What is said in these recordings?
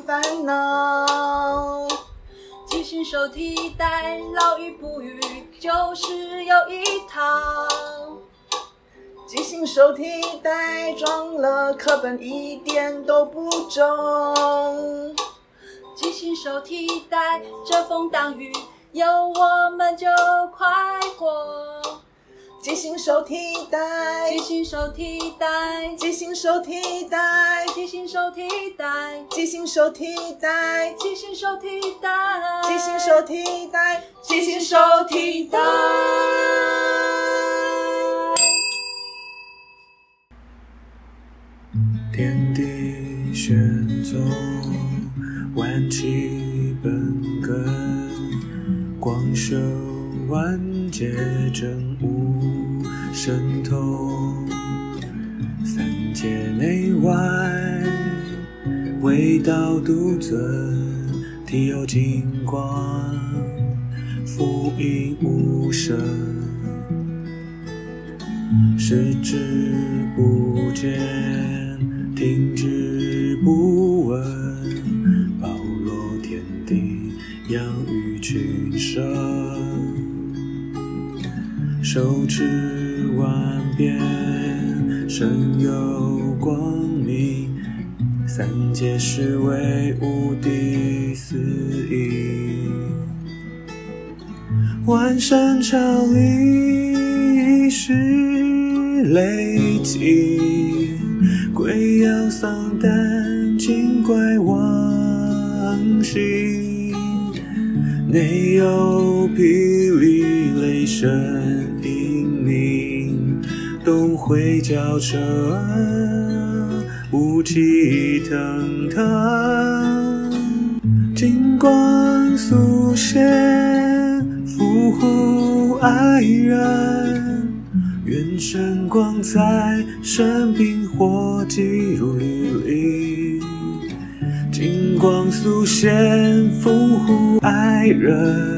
烦恼。即兴手提袋，老语不语就是有一套。即兴手提袋，装了课本一点都不重。即兴手提袋，遮风挡雨有我们就快活。即兴手替代，即兴手替代，即兴手替代，即兴手替代，即兴手替代，即兴手替代，即兴手替代，即兴手替代。天地玄宗，万气本根，广修万界真无神通，三界内外，唯道独尊，体有金光，复应无声。视之不见，听之不手持万变，身有光明，三界是为无敌四意。万山朝礼是雷霆，鬼妖丧胆精怪亡心，内有霹雳雷声，东会交车，雾气腾腾，金光素现，伏虎爱人，愿神光在，身冰火急如履历。金光素现，伏虎爱人，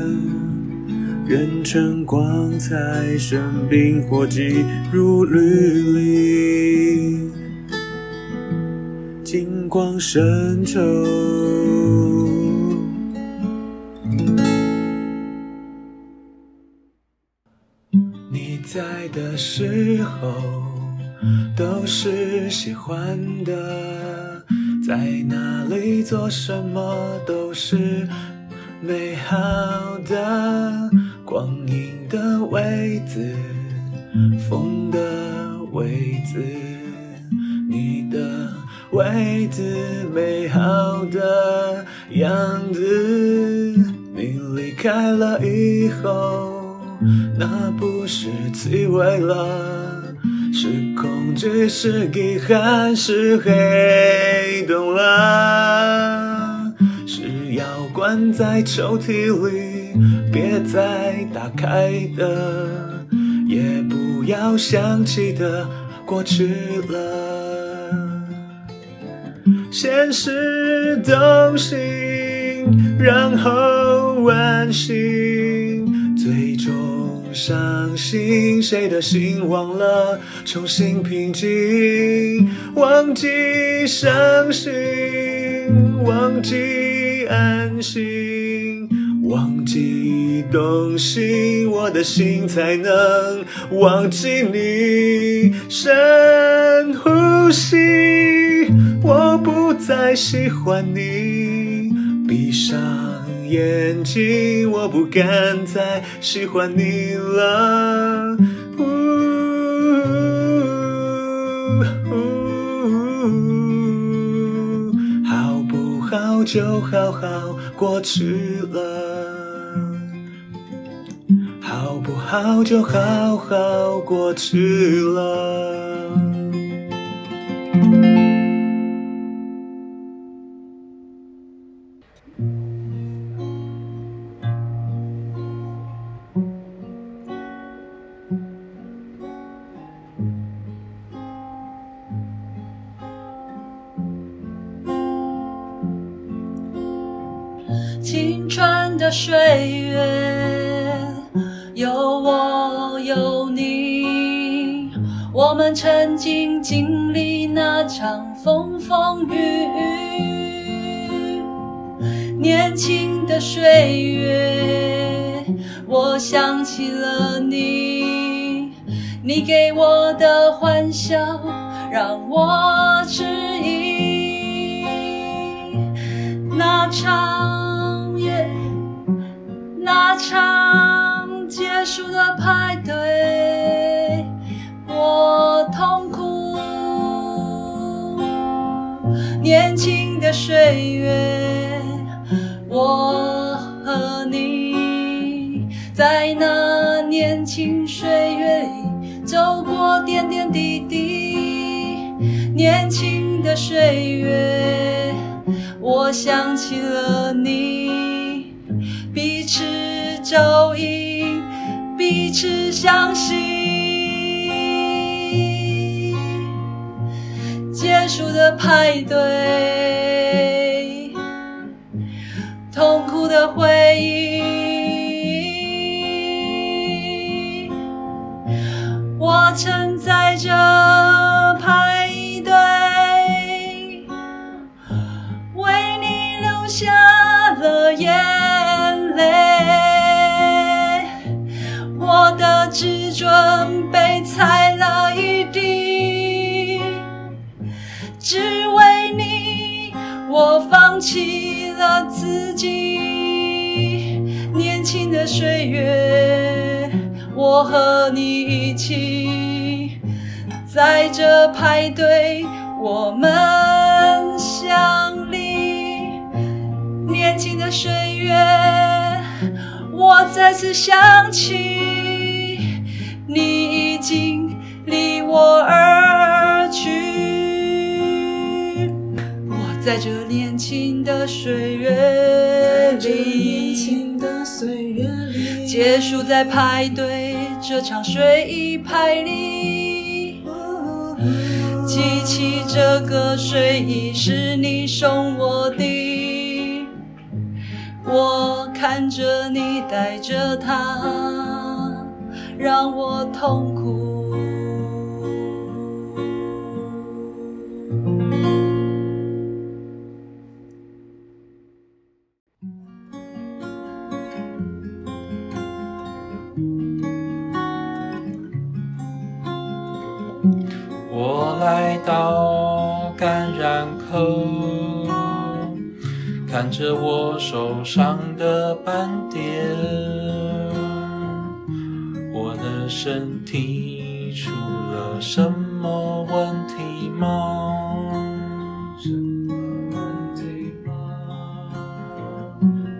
愿晨光彩，身冰火急如履历。金光神州。你在的时候都是喜欢的，在哪里做什么都是美好的。光阴的位子，风的位子，你的位子，美好的样子。你离开了以后，那不是滋味了，是恐惧，是遗憾，是黑洞了，是要关在抽屉里，别再打开的，也不要想起的，过去了。先是动心，然后完形，最终伤心，谁的心忘了重新平静，忘记伤心，忘记安心，忘记动心，我的心才能忘记你。深呼吸，我不再喜欢你，闭上眼睛，我不敢再喜欢你了。呜呜好不好就好好过去了，好不好就好好过去了。岁月，有我有你，我们曾经经历那场风风雨雨。年轻的岁月，我想起了你，你给我的欢笑让我场结束的派对，我痛苦。年轻的岁月，我和你在那年轻岁月里走过点点滴滴。年轻的岁月。我想起了你，照应，彼此相信。结束的派对，痛苦的回忆，我曾准备踩了一地，只为你，我放弃了自己。年轻的岁月，我和你一起，在这派对，我们相离。年轻的岁月，我再次想起，你已经离我而去。我在这年轻的岁月里，结束在派对这场睡衣派里。记起这个睡衣是你送我的，我看着你带着它，让我痛苦。我来到感染口，看着我手上的斑点，身体出了什么问题吗？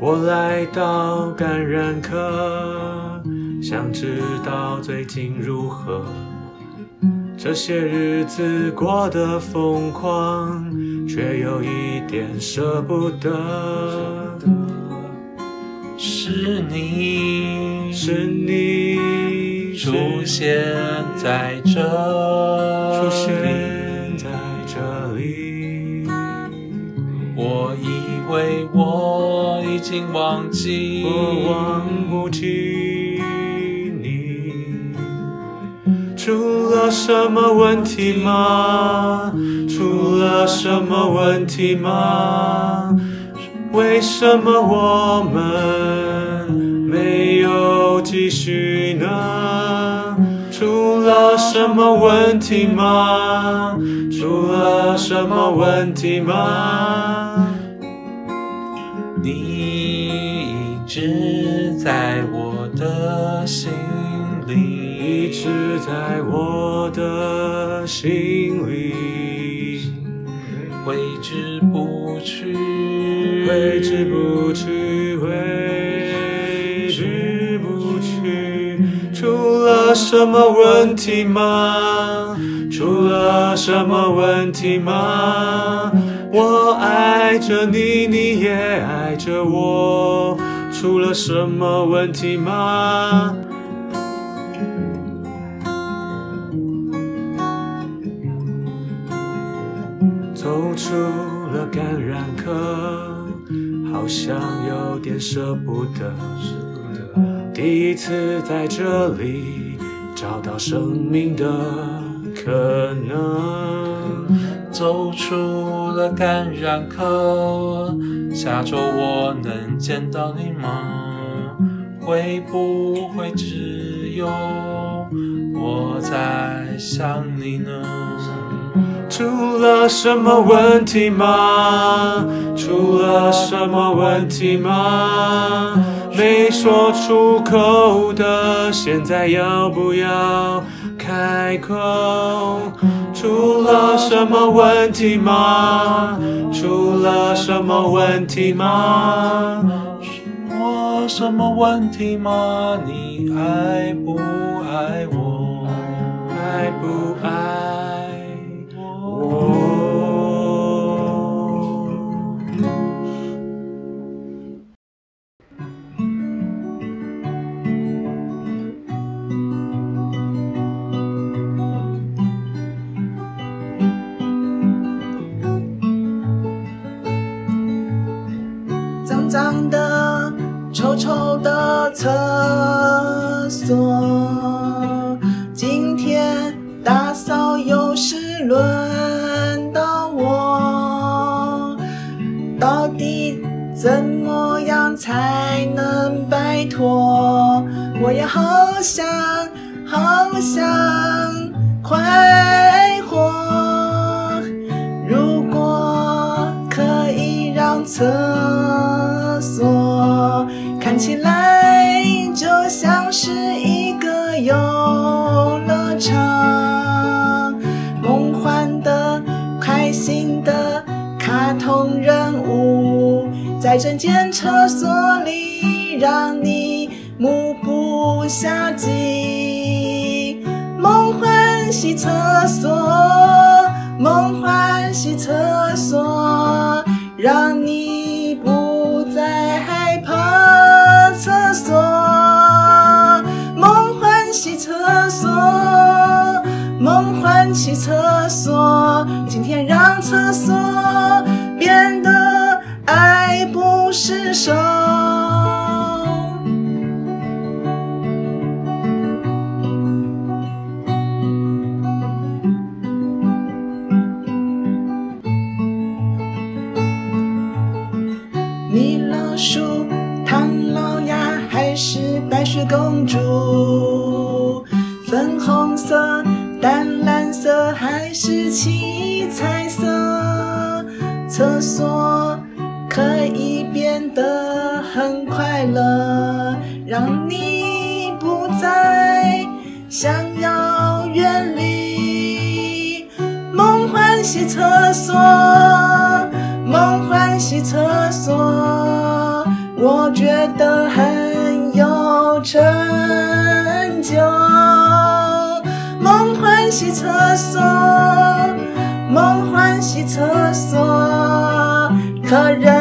我来到感染科，想知道最近如何。这些日子过得疯狂，却有一点舍不得。是你是你出现在这出现里，在这里，我以为我已经忘记，我忘不记你。出了什么问题吗？出了什么问题吗？为什么我们没有继续呢？出了什么问题吗？出了什么问题吗？你一直在我的心里一，直在我的心里，挥之不去，挥之不了什么问题吗？出了什么问题吗？我爱着你，你也爱着我，出了什么问题吗？走出了感染科，好像有点舍不得。第一次在这里找到生命的可能。走出了感染科，下周我能见到你吗？会不会只有我在想你呢？出了什么问题吗？出了什么问题吗？没说出口的，现在要不要开口？出了什么问题吗？出了什么问题吗？我什么问题吗？你爱不爱我？爱不爱我？厕所，今天打扫又是轮到我，到底怎么样才能摆脱？我也好想，好想快活。如果可以让厕所看起来在这间厕所里让你目不暇接。梦幻洗厕所，梦幻洗厕所，让你厕所可以变得很快乐，让你不再想要远离。梦幻洗厕所，梦幻洗厕所，我觉得很有成就。梦幻洗厕所，梦幻洗厕所，客人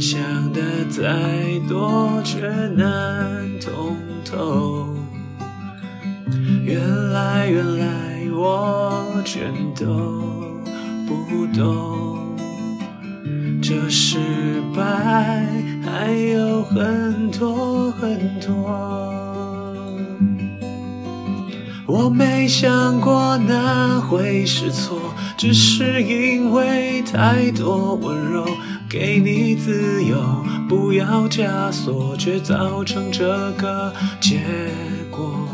想的再多却难通透。原来，原来我全都不懂，这失败还有很多很多。我没想过那会是错，只是因为太多温柔，给你自由，不要枷锁，却造成这个结果。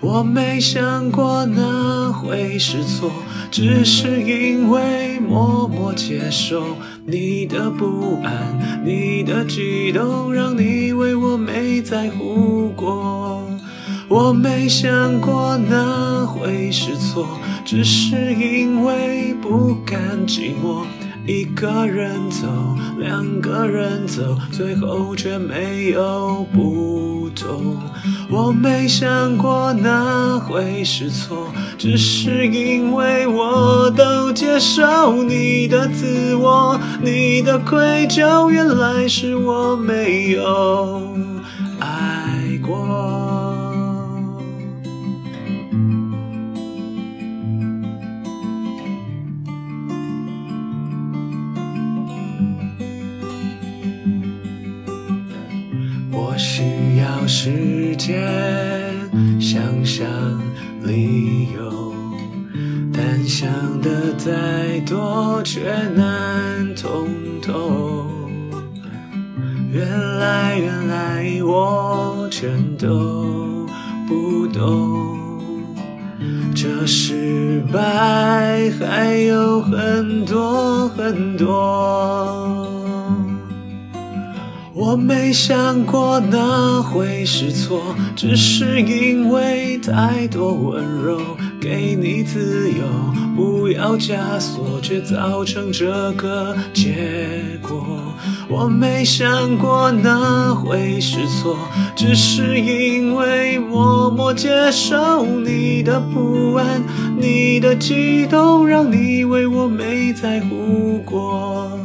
我没想过那会是错，只是因为默默接受你的不安，你的激动，让你以为我没在乎过。我没想过那会是错，只是因为不甘寂寞。一个人走，两个人走，最后却没有不同。我没想过那会是错，只是因为我都接受你的自我，你的愧疚，原来是我没有时间想想理由，但想的再多却难通透。原来，原来我全都不懂，这失败还有很多很多。我没想过那会是错，只是因为太多温柔，给你自由，不要枷锁，却造成这个结果。我没想过那会是错，只是因为默默接受你的不安，你的激动，让你为我没在乎过。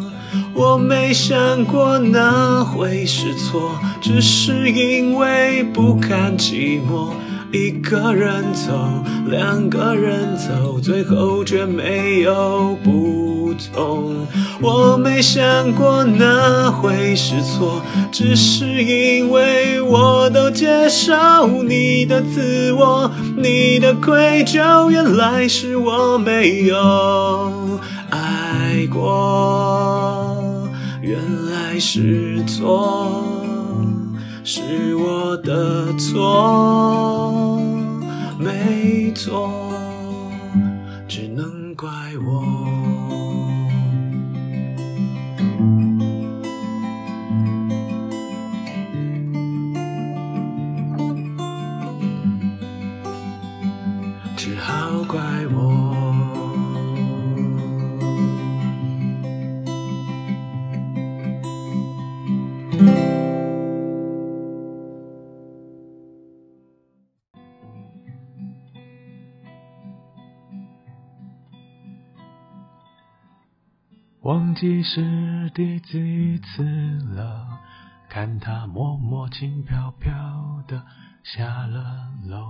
我没想过那会是错，只是因为不堪寂寞。一个人走，两个人走，最后却没有不同。我没想过那会是错，只是因为我都接受你的自我，你的愧疚，原来是我没有爱过。是错，是我的错，没错，忘记是第几次了，看他默默轻飘飘的下了楼，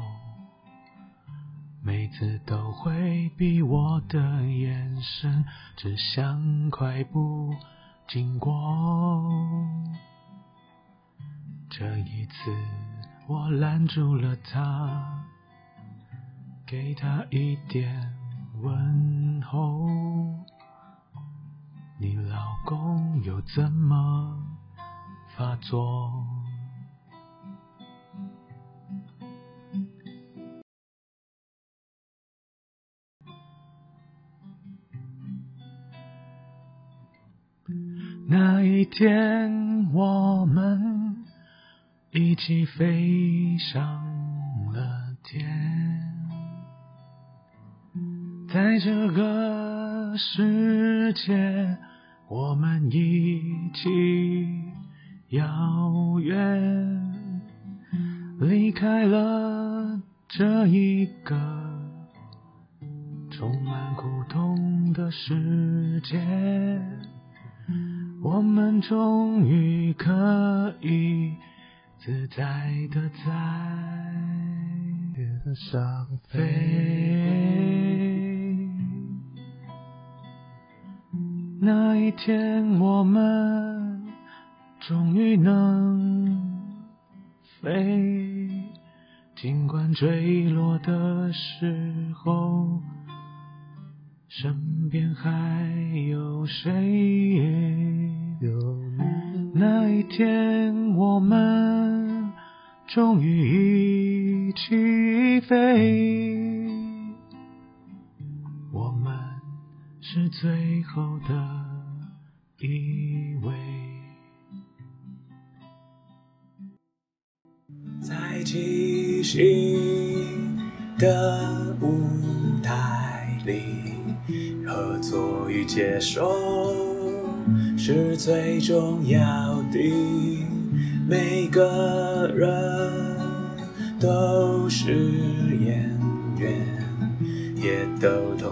每次都回避我的眼神，只想快步经过。这一次我拦住了他，给他一点问候。你老公又怎么发作？那一天，我们一起飞上了天，在这个世界，我们一起遥远，离开了这一个充满苦痛的世界，我们终于可以自在的在天上飞。那一天，我们终于能飞，尽管坠落的时候，身边还有谁？有你。那一天，我们终于一起飞，是最后的一位。在即兴的舞台里，合作与接受是最重要的。每个人都是演员，也都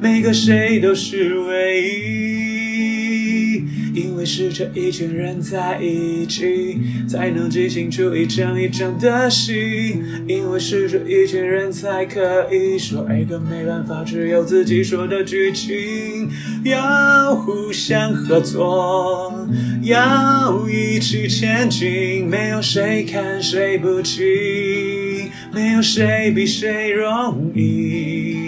每个谁都是唯一，因为是这一群人在一起，才能即兴出一场一场的戏，因为是这一群人才可以说一个没办法只有自己说的剧情，要互相合作，要一起前进，没有谁看谁不起，没有谁比谁容易，